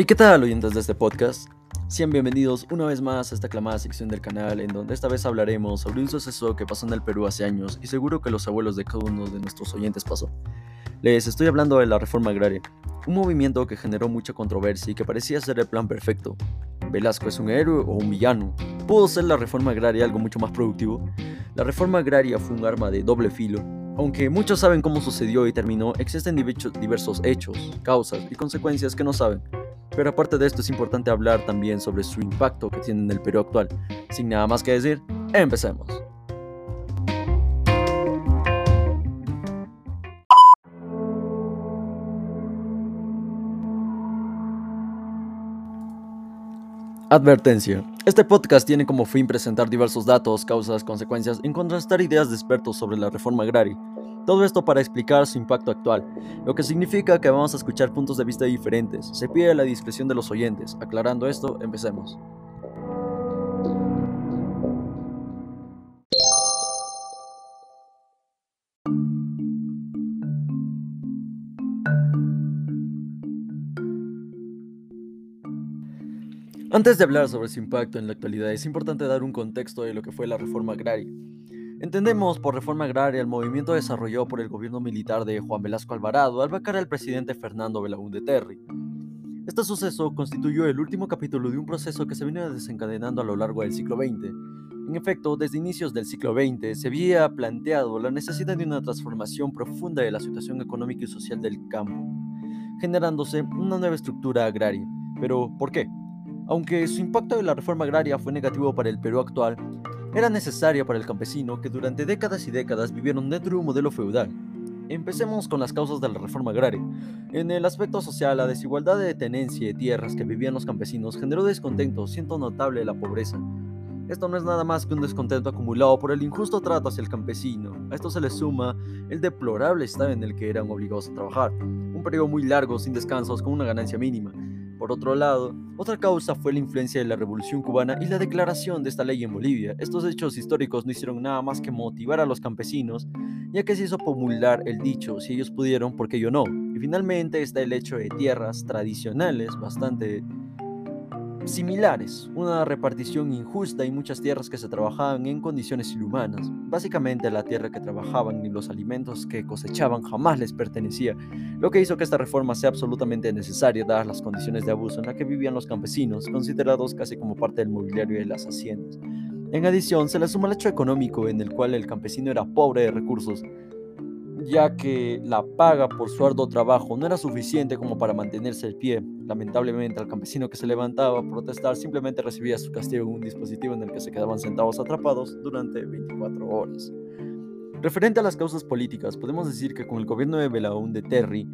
Hey, ¿qué tal oyentes de este podcast? Sean bienvenidos una vez más a esta aclamada sección del canal en donde esta vez hablaremos sobre un suceso que pasó en el Perú hace años y seguro que los abuelos de cada uno de nuestros oyentes pasó. Les estoy hablando de la reforma agraria, un movimiento que generó mucha controversia y que parecía ser el plan perfecto. ¿Velasco es un héroe o un villano? ¿Pudo ser la reforma agraria algo mucho más productivo? La reforma agraria fue un arma de doble filo aunque muchos saben cómo sucedió y terminó, existen diversos hechos, causas y consecuencias que no saben. Pero aparte de esto es importante hablar también sobre su impacto que tiene en el Perú actual. Sin nada más que decir, empecemos. Advertencia. Este podcast tiene como fin presentar diversos datos, causas, consecuencias y contrastar ideas de expertos sobre la reforma agraria. Todo esto para explicar su impacto actual, lo que significa que vamos a escuchar puntos de vista diferentes. Se pide la discreción de los oyentes. Aclarando esto, empecemos. Antes de hablar sobre su impacto en la actualidad, es importante dar un contexto de lo que fue la reforma agraria. Entendemos por reforma agraria el movimiento desarrollado por el gobierno militar de Juan Velasco Alvarado al vacar al presidente Fernando Belaúnde Terry. Este suceso constituyó el último capítulo de un proceso que se vino desencadenando a lo largo del siglo XX. En efecto, desde inicios del siglo XX se había planteado la necesidad de una transformación profunda de la situación económica y social del campo, generándose una nueva estructura agraria. Pero, ¿por qué? Aunque su impacto de la reforma agraria fue negativo para el Perú actual, era necesaria para el campesino que durante décadas y décadas vivieron dentro de un modelo feudal. Empecemos con las causas de la reforma agraria. En el aspecto social, la desigualdad de tenencia de tierras que vivían los campesinos generó descontento, siendo notable la pobreza. Esto no es nada más que un descontento acumulado por el injusto trato hacia el campesino. A esto se le suma el deplorable estado en el que eran obligados a trabajar, un periodo muy largo sin descansos con una ganancia mínima. Por otro lado, otra causa fue la influencia de la Revolución cubana y la declaración de esta ley en Bolivia. Estos hechos históricos no hicieron nada más que motivar a los campesinos, ya que se hizo popular el dicho, si ellos pudieron, ¿por qué yo no? Y finalmente está el hecho de tierras tradicionales bastante similares, una repartición injusta y muchas tierras que se trabajaban en condiciones inhumanas. Básicamente la tierra que trabajaban y los alimentos que cosechaban jamás les pertenecía, lo que hizo que esta reforma sea absolutamente necesaria dadas las condiciones de abuso en las que vivían los campesinos, considerados casi como parte del mobiliario de las haciendas. En adición, se le suma el hecho económico en el cual el campesino era pobre de recursos, ya que la paga por su arduo trabajo no era suficiente como para mantenerse el pie. Lamentablemente, el campesino que se levantaba a protestar simplemente recibía su castigo en un dispositivo en el que se quedaban sentados atrapados durante 24 horas. Referente a las causas políticas, podemos decir que con el gobierno de Belaúnde Terry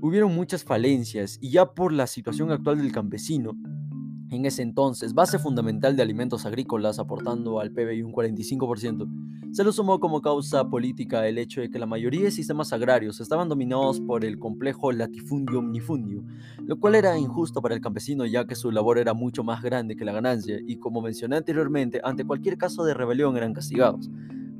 hubieron muchas falencias y ya por la situación actual del campesino, en ese entonces, base fundamental de alimentos agrícolas aportando al PBI un 45%, se lo sumó como causa política el hecho de que la mayoría de sistemas agrarios estaban dominados por el complejo latifundio-omnifundio, lo cual era injusto para el campesino ya que su labor era mucho más grande que la ganancia y como mencioné anteriormente, ante cualquier caso de rebelión eran castigados.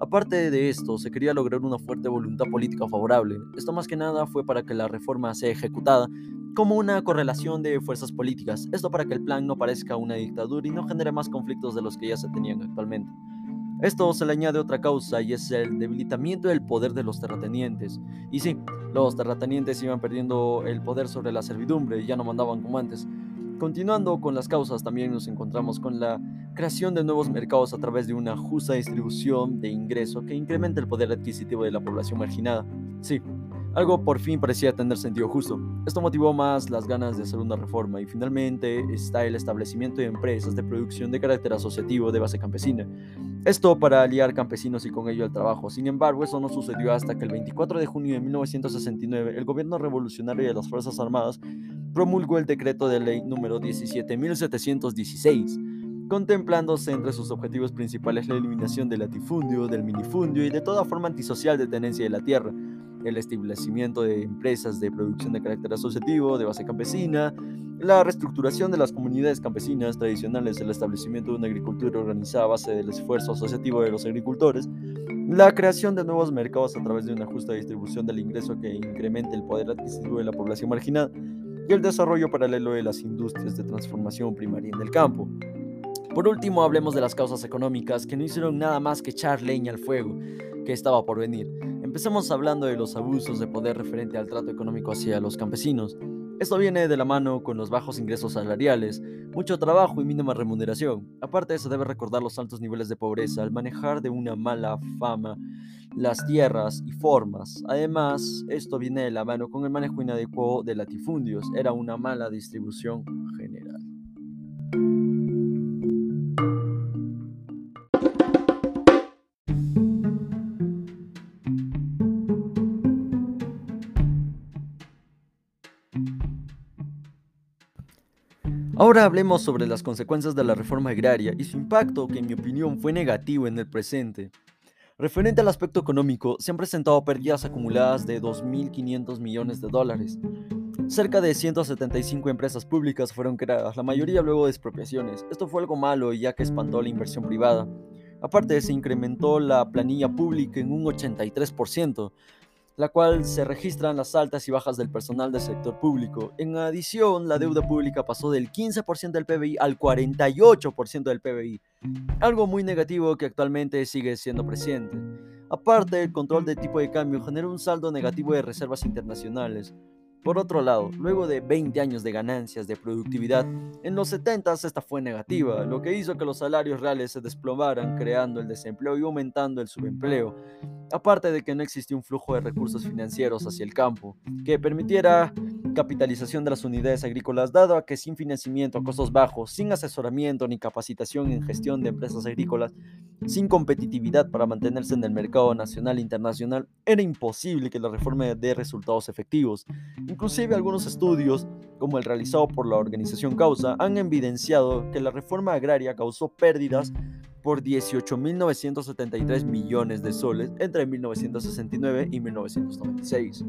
Aparte de esto, se quería lograr una fuerte voluntad política favorable. Esto más que nada fue para que la reforma sea ejecutada como una correlación de fuerzas políticas. Esto para que el plan no parezca una dictadura y no genere más conflictos de los que ya se tenían actualmente. Esto se le añade otra causa y es el debilitamiento del poder de los terratenientes. Y sí, los terratenientes iban perdiendo el poder sobre la servidumbre y ya no mandaban como antes. Continuando con las causas, también nos encontramos con la creación de nuevos mercados a través de una justa distribución de ingreso que incrementa el poder adquisitivo de la población marginada. Sí, algo por fin parecía tener sentido justo. Esto motivó más las ganas de hacer una reforma y finalmente está el establecimiento de empresas de producción de carácter asociativo de base campesina. Esto para aliar campesinos y con ello el trabajo. Sin embargo, eso no sucedió hasta que el 24 de junio de 1969 el gobierno revolucionario de las Fuerzas Armadas promulgó el decreto de ley número 17716 contemplándose entre sus objetivos principales la eliminación del latifundio, del minifundio y de toda forma antisocial de tenencia de la tierra, el establecimiento de empresas de producción de carácter asociativo, de base campesina, la reestructuración de las comunidades campesinas tradicionales, el establecimiento de una agricultura organizada a base del esfuerzo asociativo de los agricultores, la creación de nuevos mercados a través de una justa distribución del ingreso que incremente el poder adquisitivo de la población marginada, y el desarrollo paralelo de las industrias de transformación primaria en el campo. Por último, hablemos de las causas económicas que no hicieron nada más que echar leña al fuego que estaba por venir. Empezamos hablando de los abusos de poder referente al trato económico hacia los campesinos. Esto viene de la mano con los bajos ingresos salariales, mucho trabajo y mínima remuneración. Aparte eso, debe recordar los altos niveles de pobreza al manejar de una mala fama las tierras y formas. Además, esto viene de la mano con el manejo inadecuado de latifundios. Era una mala distribución general. Ahora hablemos sobre las consecuencias de la reforma agraria y su impacto, que en mi opinión fue negativo en el presente. Referente al aspecto económico, se han presentado pérdidas acumuladas de 2.500 millones de dólares. Cerca de 175 empresas públicas fueron creadas, la mayoría luego de expropiaciones. Esto fue algo malo ya que espantó la inversión privada. Aparte, se incrementó la planilla pública en un 83%, la cual se registran las altas y bajas del personal del sector público. En adición, la deuda pública pasó del 15% del PBI al 48% del PBI, algo muy negativo que actualmente sigue siendo presente. Aparte, el control de tipo de cambio generó un saldo negativo de reservas internacionales, por otro lado, luego de 20 años de ganancias de productividad, en los 70 esta fue negativa, lo que hizo que los salarios reales se desplomaran, creando el desempleo y aumentando el subempleo, aparte de que no existía un flujo de recursos financieros hacia el campo, que permitiera capitalización de las unidades agrícolas, dado a que sin financiamiento a costos bajos, sin asesoramiento ni capacitación en gestión de empresas agrícolas, sin competitividad para mantenerse en el mercado nacional e internacional, era imposible que la reforma dé resultados efectivos. Inclusive algunos estudios, como el realizado por la organización Causa, han evidenciado que la reforma agraria causó pérdidas por 18.973 millones de soles entre 1969 y 1996.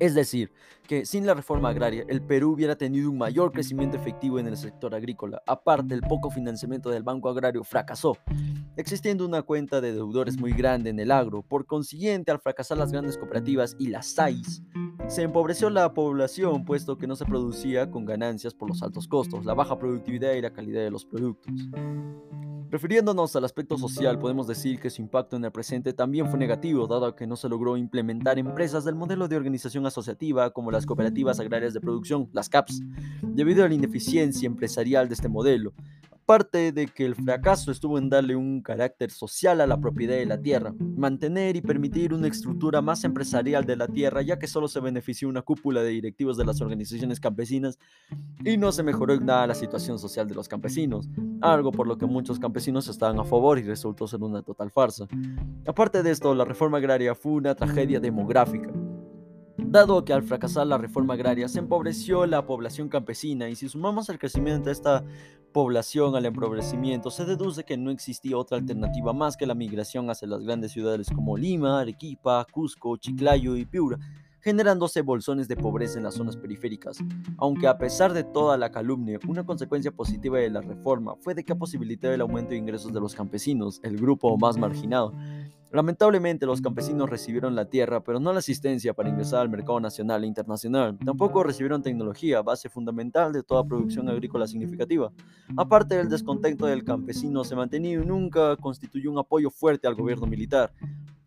Es decir, que sin la reforma agraria, el Perú hubiera tenido un mayor crecimiento efectivo en el sector agrícola. Aparte, el poco financiamiento del Banco Agrario fracasó, existiendo una cuenta de deudores muy grande en el agro. Por consiguiente, al fracasar las grandes cooperativas y las SAIs, se empobreció la población, puesto que no se producía con ganancias por los altos costos, la baja productividad y la calidad de los productos. Refiriéndonos al aspecto social, podemos decir que su impacto en el presente también fue negativo, dado que no se logró implementar empresas del modelo de organización asociativa como las cooperativas agrarias de producción, las CAPS, debido a la ineficiencia empresarial de este modelo, Parte de que el fracaso estuvo en darle un carácter social a la propiedad de la tierra, mantener y permitir una estructura más empresarial de la tierra, ya que solo se benefició una cúpula de directivos de las organizaciones campesinas y no se mejoró nada la situación social de los campesinos, algo por lo que muchos campesinos estaban a favor y resultó ser una total farsa. Aparte de esto, la reforma agraria fue una tragedia demográfica dado que al fracasar la reforma agraria se empobreció la población campesina y si sumamos el crecimiento de esta población al empobrecimiento, se deduce que no existía otra alternativa más que la migración hacia las grandes ciudades como Lima, Arequipa, Cusco, Chiclayo y Piura, generándose bolsones de pobreza en las zonas periféricas. Aunque a pesar de toda la calumnia, una consecuencia positiva de la reforma fue de que posibilitó el aumento de ingresos de los campesinos, el grupo más marginado, Lamentablemente los campesinos recibieron la tierra, pero no la asistencia para ingresar al mercado nacional e internacional. Tampoco recibieron tecnología, base fundamental de toda producción agrícola significativa. Aparte del descontento del campesino, se mantenía y nunca constituyó un apoyo fuerte al gobierno militar.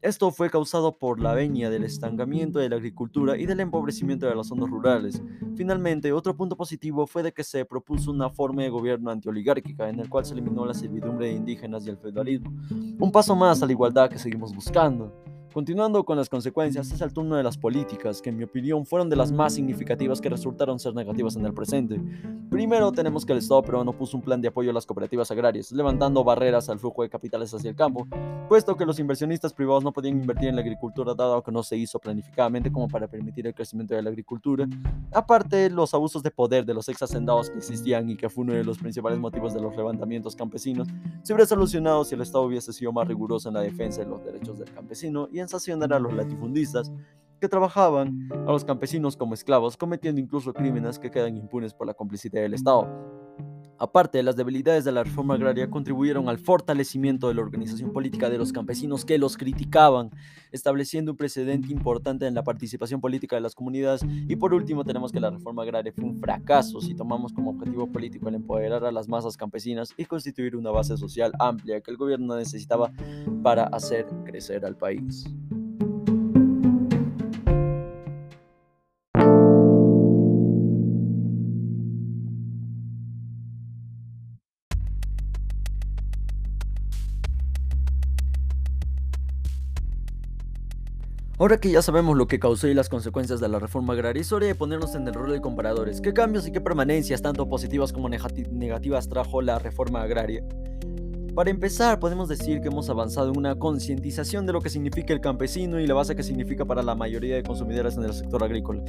Esto fue causado por la venia del estancamiento de la agricultura y del empobrecimiento de las zonas rurales. Finalmente, otro punto positivo fue de que se propuso una forma de gobierno antioligárquica en el cual se eliminó la servidumbre de indígenas y el feudalismo. Un paso más a la igualdad que seguimos buscando. Continuando con las consecuencias, es el turno de las políticas, que en mi opinión fueron de las más significativas que resultaron ser negativas en el presente. Primero tenemos que el Estado peruano puso un plan de apoyo a las cooperativas agrarias, levantando barreras al flujo de capitales hacia el campo, puesto que los inversionistas privados no podían invertir en la agricultura dado que no se hizo planificadamente como para permitir el crecimiento de la agricultura. Aparte, los abusos de poder de los ex hacendados que existían y que fue uno de los principales motivos de los levantamientos campesinos, se hubiera solucionado si el Estado hubiese sido más riguroso en la defensa de los derechos del campesino y en sancionar a los latifundistas que trabajaban a los campesinos como esclavos, cometiendo incluso crímenes que quedan impunes por la complicidad del Estado. Aparte, las debilidades de la reforma agraria contribuyeron al fortalecimiento de la organización política de los campesinos que los criticaban, estableciendo un precedente importante en la participación política de las comunidades. Y por último, tenemos que la reforma agraria fue un fracaso si tomamos como objetivo político el empoderar a las masas campesinas y constituir una base social amplia que el gobierno necesitaba para hacer crecer al país. Ahora que ya sabemos lo que causó y las consecuencias de la reforma agraria, es hora de ponernos en el rol de comparadores. ¿Qué cambios y qué permanencias, tanto positivas como negativas, trajo la reforma agraria? Para empezar, podemos decir que hemos avanzado en una concientización de lo que significa el campesino y la base que significa para la mayoría de consumidores en el sector agrícola.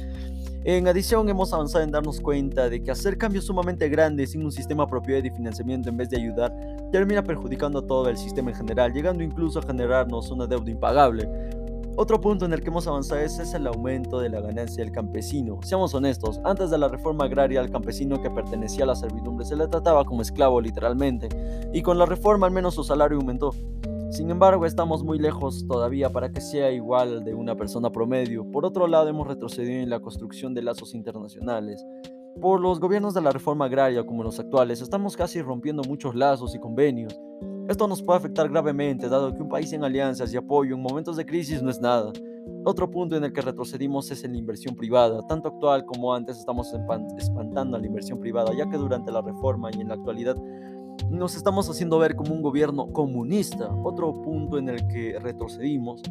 En adición, hemos avanzado en darnos cuenta de que hacer cambios sumamente grandes sin un sistema propio de financiamiento en vez de ayudar termina perjudicando a todo el sistema en general, llegando incluso a generarnos una deuda impagable. Otro punto en el que hemos avanzado es, el aumento de la ganancia del campesino. Seamos honestos, antes de la reforma agraria al campesino que pertenecía a la servidumbre se le trataba como esclavo literalmente, y con la reforma al menos su salario aumentó. Sin embargo, estamos muy lejos todavía para que sea igual de una persona promedio. Por otro lado, hemos retrocedido en la construcción de lazos internacionales. Por los gobiernos de la reforma agraria como los actuales, estamos casi rompiendo muchos lazos y convenios. Esto nos puede afectar gravemente, dado que un país en alianzas y apoyo en momentos de crisis no es nada. Otro punto en el que retrocedimos es en la inversión privada. Tanto actual como antes estamos espantando a la inversión privada, ya que durante la reforma y en la actualidad nos estamos haciendo ver como un gobierno comunista. Otro punto en el que retrocedimos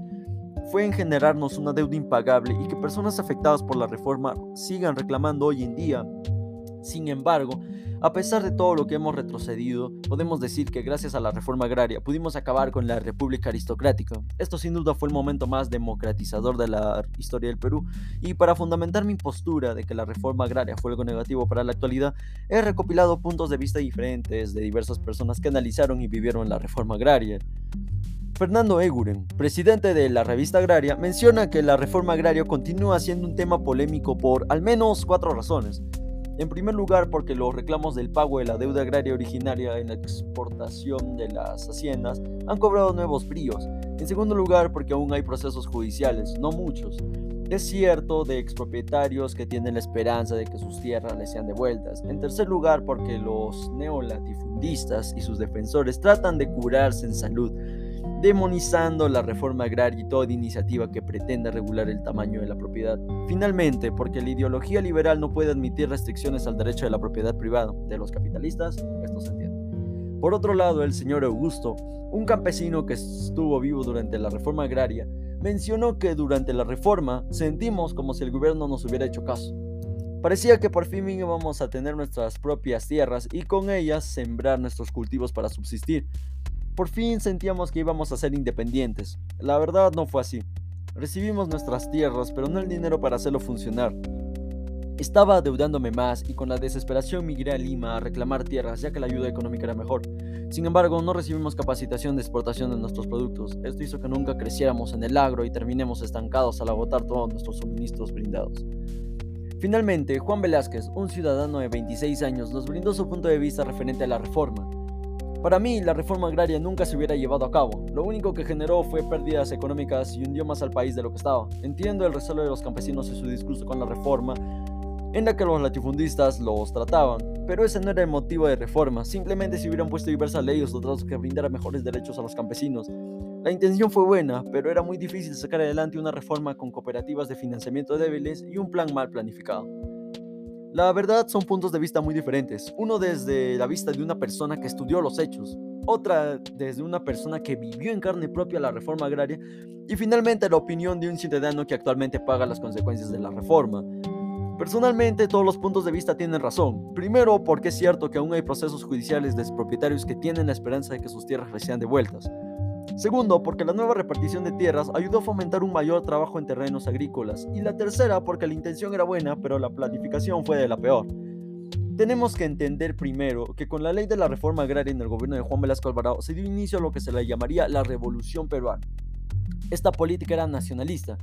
fue en generarnos una deuda impagable y que personas afectadas por la reforma sigan reclamando hoy en día. Sin embargo, a pesar de todo lo que hemos retrocedido, podemos decir que gracias a la reforma agraria pudimos acabar con la república aristocrática. Esto sin duda fue el momento más democratizador de la historia del Perú y para fundamentar mi postura de que la reforma agraria fue algo negativo para la actualidad, he recopilado puntos de vista diferentes de diversas personas que analizaron y vivieron la reforma agraria. Fernando Eguren, presidente de la revista Agraria, menciona que la reforma agraria continúa siendo un tema polémico por al menos cuatro razones. En primer lugar, porque los reclamos del pago de la deuda agraria originaria en la exportación de las haciendas han cobrado nuevos bríos. En segundo lugar, porque aún hay procesos judiciales, no muchos. Es cierto de expropietarios que tienen la esperanza de que sus tierras les sean devueltas. En tercer lugar, porque los neolatifundistas y sus defensores tratan de curarse en salud demonizando la reforma agraria y toda iniciativa que pretenda regular el tamaño de la propiedad. Finalmente, porque la ideología liberal no puede admitir restricciones al derecho de la propiedad privada de los capitalistas, esto se entiende. Por otro lado, el señor Augusto, un campesino que estuvo vivo durante la reforma agraria, mencionó que durante la reforma sentimos como si el gobierno nos hubiera hecho caso. Parecía que por fin íbamos a tener nuestras propias tierras y con ellas sembrar nuestros cultivos para subsistir, por fin sentíamos que íbamos a ser independientes. La verdad no fue así. Recibimos nuestras tierras, pero no el dinero para hacerlo funcionar. Estaba adeudándome más y con la desesperación migré a Lima a reclamar tierras ya que la ayuda económica era mejor. Sin embargo, no recibimos capacitación de exportación de nuestros productos. Esto hizo que nunca creciéramos en el agro y terminemos estancados al agotar todos nuestros suministros brindados. Finalmente, Juan Velázquez, un ciudadano de 26 años, nos brindó su punto de vista referente a la reforma. Para mí, la reforma agraria nunca se hubiera llevado a cabo. Lo único que generó fue pérdidas económicas y hundió más al país de lo que estaba. Entiendo el recelo de los campesinos y su discurso con la reforma, en la que los latifundistas los trataban, pero ese no era el motivo de reforma. Simplemente se hubieran puesto diversas leyes o tratos que brindaran mejores derechos a los campesinos. La intención fue buena, pero era muy difícil sacar adelante una reforma con cooperativas de financiamiento débiles y un plan mal planificado. La verdad son puntos de vista muy diferentes. Uno desde la vista de una persona que estudió los hechos, otra desde una persona que vivió en carne propia la reforma agraria y finalmente la opinión de un ciudadano que actualmente paga las consecuencias de la reforma. Personalmente todos los puntos de vista tienen razón. Primero porque es cierto que aún hay procesos judiciales de propietarios que tienen la esperanza de que sus tierras les sean devueltas. Segundo, porque la nueva repartición de tierras ayudó a fomentar un mayor trabajo en terrenos agrícolas. Y la tercera, porque la intención era buena, pero la planificación fue de la peor. Tenemos que entender primero que con la ley de la reforma agraria en el gobierno de Juan Velasco Alvarado se dio inicio a lo que se le llamaría la revolución peruana. Esta política era nacionalista,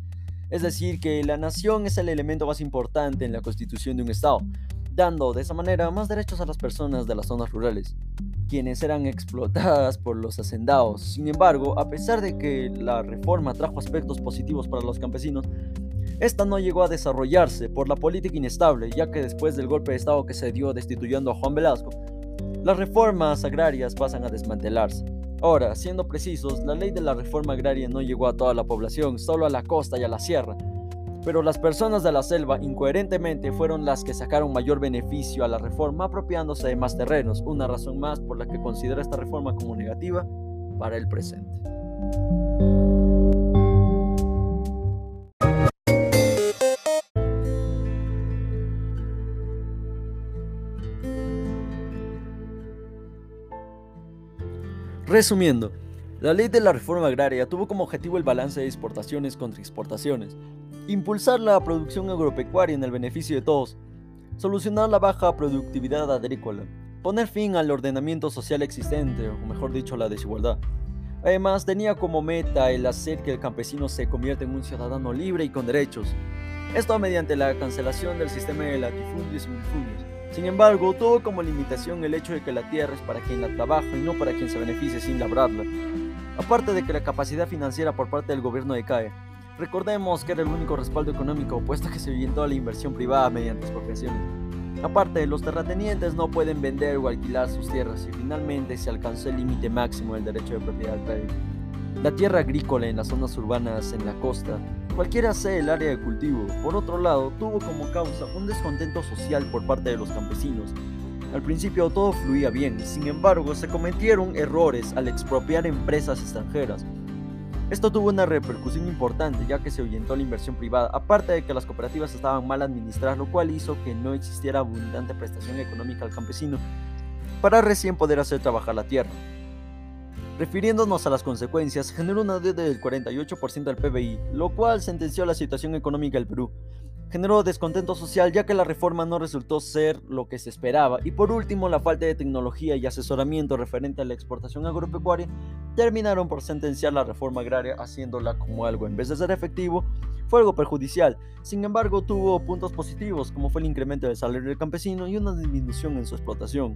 es decir, que la nación es el elemento más importante en la constitución de un Estado. Dando de esa manera más derechos a las personas de las zonas rurales, quienes eran explotadas por los hacendados. Sin embargo, a pesar de que la reforma trajo aspectos positivos para los campesinos, esta no llegó a desarrollarse por la política inestable, ya que después del golpe de Estado que se dio destituyendo a Juan Velasco, las reformas agrarias pasan a desmantelarse. Ahora, siendo precisos, la ley de la reforma agraria no llegó a toda la población, solo a la costa y a la sierra. Pero las personas de la selva incoherentemente fueron las que sacaron mayor beneficio a la reforma apropiándose de más terrenos, una razón más por la que considera esta reforma como negativa para el presente. Resumiendo, la ley de la reforma agraria tuvo como objetivo el balance de exportaciones contra exportaciones, impulsar la producción agropecuaria en el beneficio de todos, solucionar la baja productividad agrícola, poner fin al ordenamiento social existente, o mejor dicho, la desigualdad. Además, tenía como meta el hacer que el campesino se convierta en un ciudadano libre y con derechos. Esto mediante la cancelación del sistema de latifundios y minifundios sin embargo, tuvo como limitación el hecho de que la tierra es para quien la trabaja y no para quien se beneficie sin labrarla. Aparte de que la capacidad financiera por parte del gobierno decae. Recordemos que era el único respaldo económico, puesto que se orientó la inversión privada mediante expropiaciones. Aparte, los terratenientes no pueden vender o alquilar sus tierras y finalmente se alcanzó el límite máximo del derecho de propiedad previo. La tierra agrícola en las zonas urbanas en la costa cualquiera sea el área de cultivo. Por otro lado, tuvo como causa un descontento social por parte de los campesinos. Al principio todo fluía bien, sin embargo se cometieron errores al expropiar empresas extranjeras. Esto tuvo una repercusión importante ya que se ahuyentó la inversión privada, aparte de que las cooperativas estaban mal administradas, lo cual hizo que no existiera abundante prestación económica al campesino para recién poder hacer trabajar la tierra. Refiriéndonos a las consecuencias, generó una deuda del 48% del PBI, lo cual sentenció la situación económica del Perú. Generó descontento social ya que la reforma no resultó ser lo que se esperaba y por último la falta de tecnología y asesoramiento referente a la exportación agropecuaria terminaron por sentenciar la reforma agraria haciéndola como algo en vez de ser efectivo fue algo perjudicial. Sin embargo tuvo puntos positivos como fue el incremento del salario del campesino y una disminución en su explotación.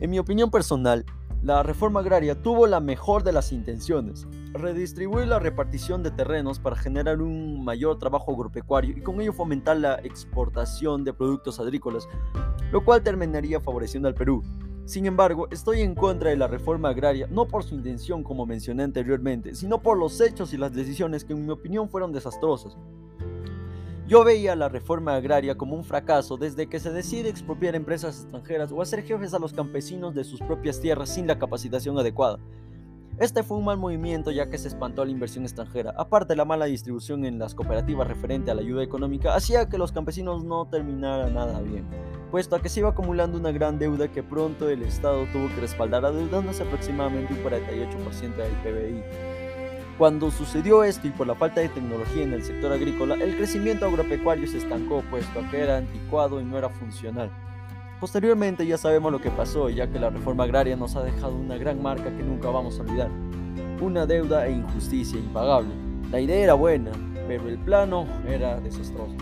En mi opinión personal, la reforma agraria tuvo la mejor de las intenciones, redistribuir la repartición de terrenos para generar un mayor trabajo agropecuario y con ello fomentar la exportación de productos agrícolas, lo cual terminaría favoreciendo al Perú. Sin embargo, estoy en contra de la reforma agraria no por su intención como mencioné anteriormente, sino por los hechos y las decisiones que en mi opinión fueron desastrosas. Yo veía la reforma agraria como un fracaso desde que se decide expropiar empresas extranjeras o hacer jefes a los campesinos de sus propias tierras sin la capacitación adecuada. Este fue un mal movimiento ya que se espantó la inversión extranjera, aparte la mala distribución en las cooperativas referente a la ayuda económica hacía que los campesinos no terminaran nada bien, puesto a que se iba acumulando una gran deuda que pronto el Estado tuvo que respaldar adeudándose aproximadamente un 48% del PBI. Cuando sucedió esto y por la falta de tecnología en el sector agrícola, el crecimiento agropecuario se estancó, puesto que era anticuado y no era funcional. Posteriormente ya sabemos lo que pasó, ya que la reforma agraria nos ha dejado una gran marca que nunca vamos a olvidar. Una deuda e injusticia impagable. La idea era buena, pero el plano era desastroso.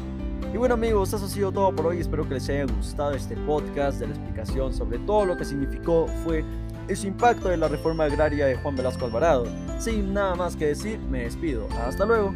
Y bueno amigos, eso ha sido todo por hoy. Espero que les haya gustado este podcast de la explicación sobre todo lo que significó fue ese impacto de la reforma agraria de Juan Velasco Alvarado. Sin nada más que decir, me despido. Hasta luego.